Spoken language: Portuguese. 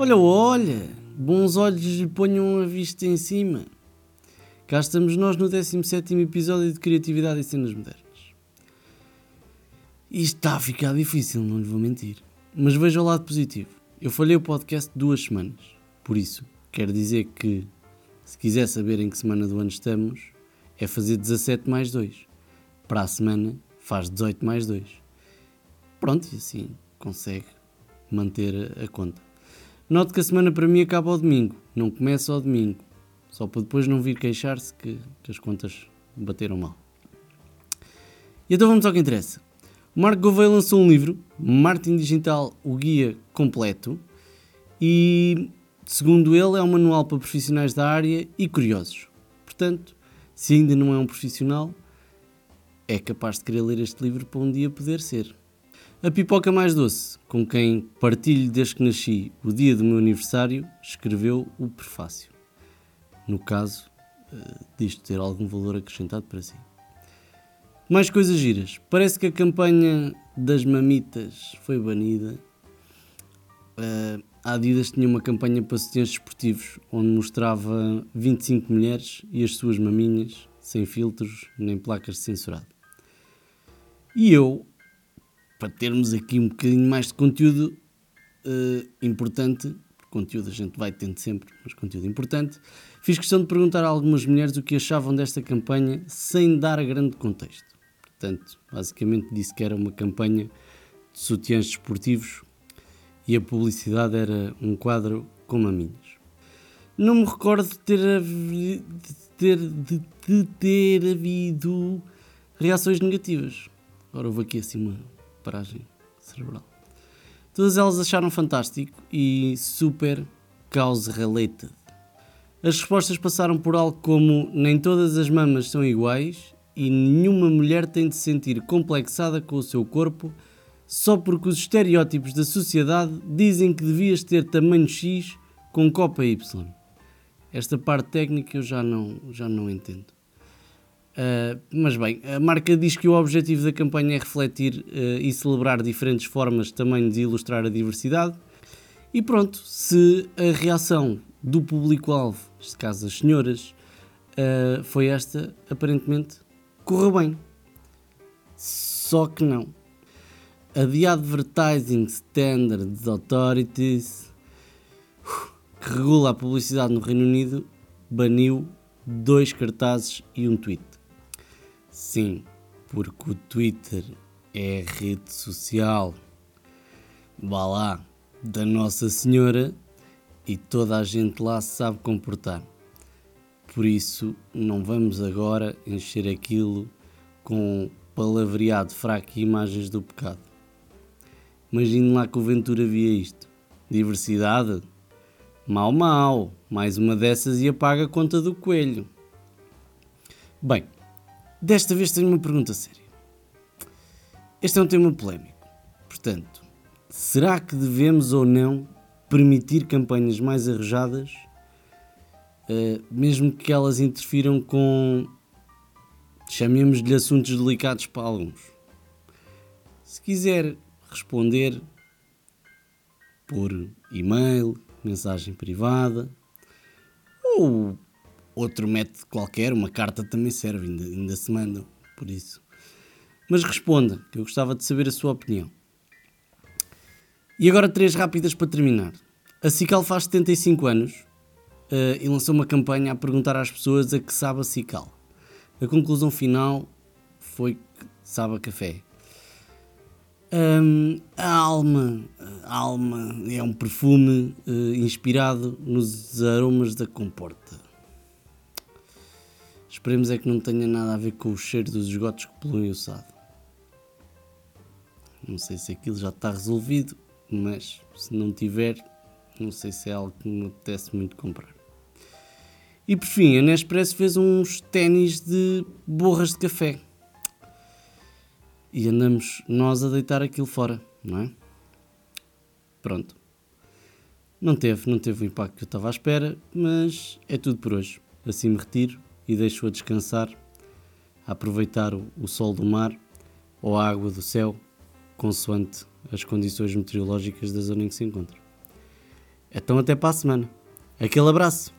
Olha, olha, bons olhos lhe ponham a vista em cima. Cá estamos nós no 17 episódio de Criatividade e Cenas Modernas. Isto está a ficar difícil, não lhe vou mentir. Mas veja o lado positivo. Eu falhei o podcast duas semanas. Por isso, quero dizer que, se quiser saber em que semana do ano estamos, é fazer 17 mais 2. Para a semana, faz 18 mais 2. Pronto, e assim consegue manter a conta. Note que a semana para mim acaba ao domingo, não começa ao domingo. Só para depois não vir queixar-se que, que, as contas bateram mal. E então vamos ao que interessa. O Marco Gouveia lançou um livro, Marketing Digital, o guia completo, e segundo ele é um manual para profissionais da área e curiosos. Portanto, se ainda não é um profissional, é capaz de querer ler este livro para um dia poder ser. A pipoca mais doce, com quem partilho desde que nasci o dia do meu aniversário, escreveu o prefácio. No caso, uh, disto ter algum valor acrescentado para si. Mais coisas giras. Parece que a campanha das mamitas foi banida. Uh, a Adidas tinha uma campanha para sutiãs desportivos onde mostrava 25 mulheres e as suas maminhas, sem filtros nem placas de censurado. E eu, para termos aqui um bocadinho mais de conteúdo uh, importante, conteúdo a gente vai tendo sempre, mas conteúdo importante, fiz questão de perguntar a algumas mulheres o que achavam desta campanha sem dar grande contexto. Portanto, basicamente disse que era uma campanha de sutiãs desportivos e a publicidade era um quadro com maminhas. Não me recordo de ter, de ter, de, de ter havido reações negativas. Agora houve aqui assim uma paragem cerebral. Todas elas acharam fantástico e super cause related. As respostas passaram por algo como nem todas as mamas são iguais e nenhuma mulher tem de se sentir complexada com o seu corpo só porque os estereótipos da sociedade dizem que devias ter tamanho X com copa Y. Esta parte técnica eu já não, já não entendo. Uh, mas bem, a marca diz que o objetivo da campanha é refletir uh, e celebrar diferentes formas também de ilustrar a diversidade. E pronto, se a reação do público-alvo, neste caso as senhoras, uh, foi esta, aparentemente correu bem. Só que não. A The Advertising Standards Authorities, que regula a publicidade no Reino Unido, baniu dois cartazes e um tweet. Sim, porque o Twitter é a rede social, vá lá, da Nossa Senhora e toda a gente lá se sabe comportar. Por isso, não vamos agora encher aquilo com palavreado fraco e imagens do pecado. Imagine lá que o Ventura via isto. Diversidade? Mal, mal. Mais uma dessas e apaga a conta do coelho. Bem, Desta vez tenho uma pergunta séria. Este é um tema polémico. Portanto, será que devemos ou não permitir campanhas mais arrojadas, uh, mesmo que elas interfiram com, chamemos-lhe assuntos delicados para alguns? Se quiser responder por e-mail, mensagem privada ou outro método qualquer, uma carta também serve, ainda, ainda se mandam, por isso. Mas responda, que eu gostava de saber a sua opinião. E agora três rápidas para terminar. A Cical faz 75 anos uh, e lançou uma campanha a perguntar às pessoas a que sabe a Cical. A conclusão final foi que sabe a café. Um, a alma, a alma é um perfume uh, inspirado nos aromas da comporta. Esperemos é que não tenha nada a ver com o cheiro dos esgotos que poluem o Sado. Não sei se aquilo já está resolvido, mas se não tiver, não sei se é algo que me apetece muito comprar. E por fim, a Nespresso fez uns ténis de borras de café. E andamos nós a deitar aquilo fora, não é? Pronto. Não teve, não teve o impacto que eu estava à espera, mas é tudo por hoje. Assim me retiro e deixo-a descansar, a aproveitar o sol do mar ou a água do céu, consoante as condições meteorológicas da zona em que se encontra. Então até para a semana. Aquele abraço!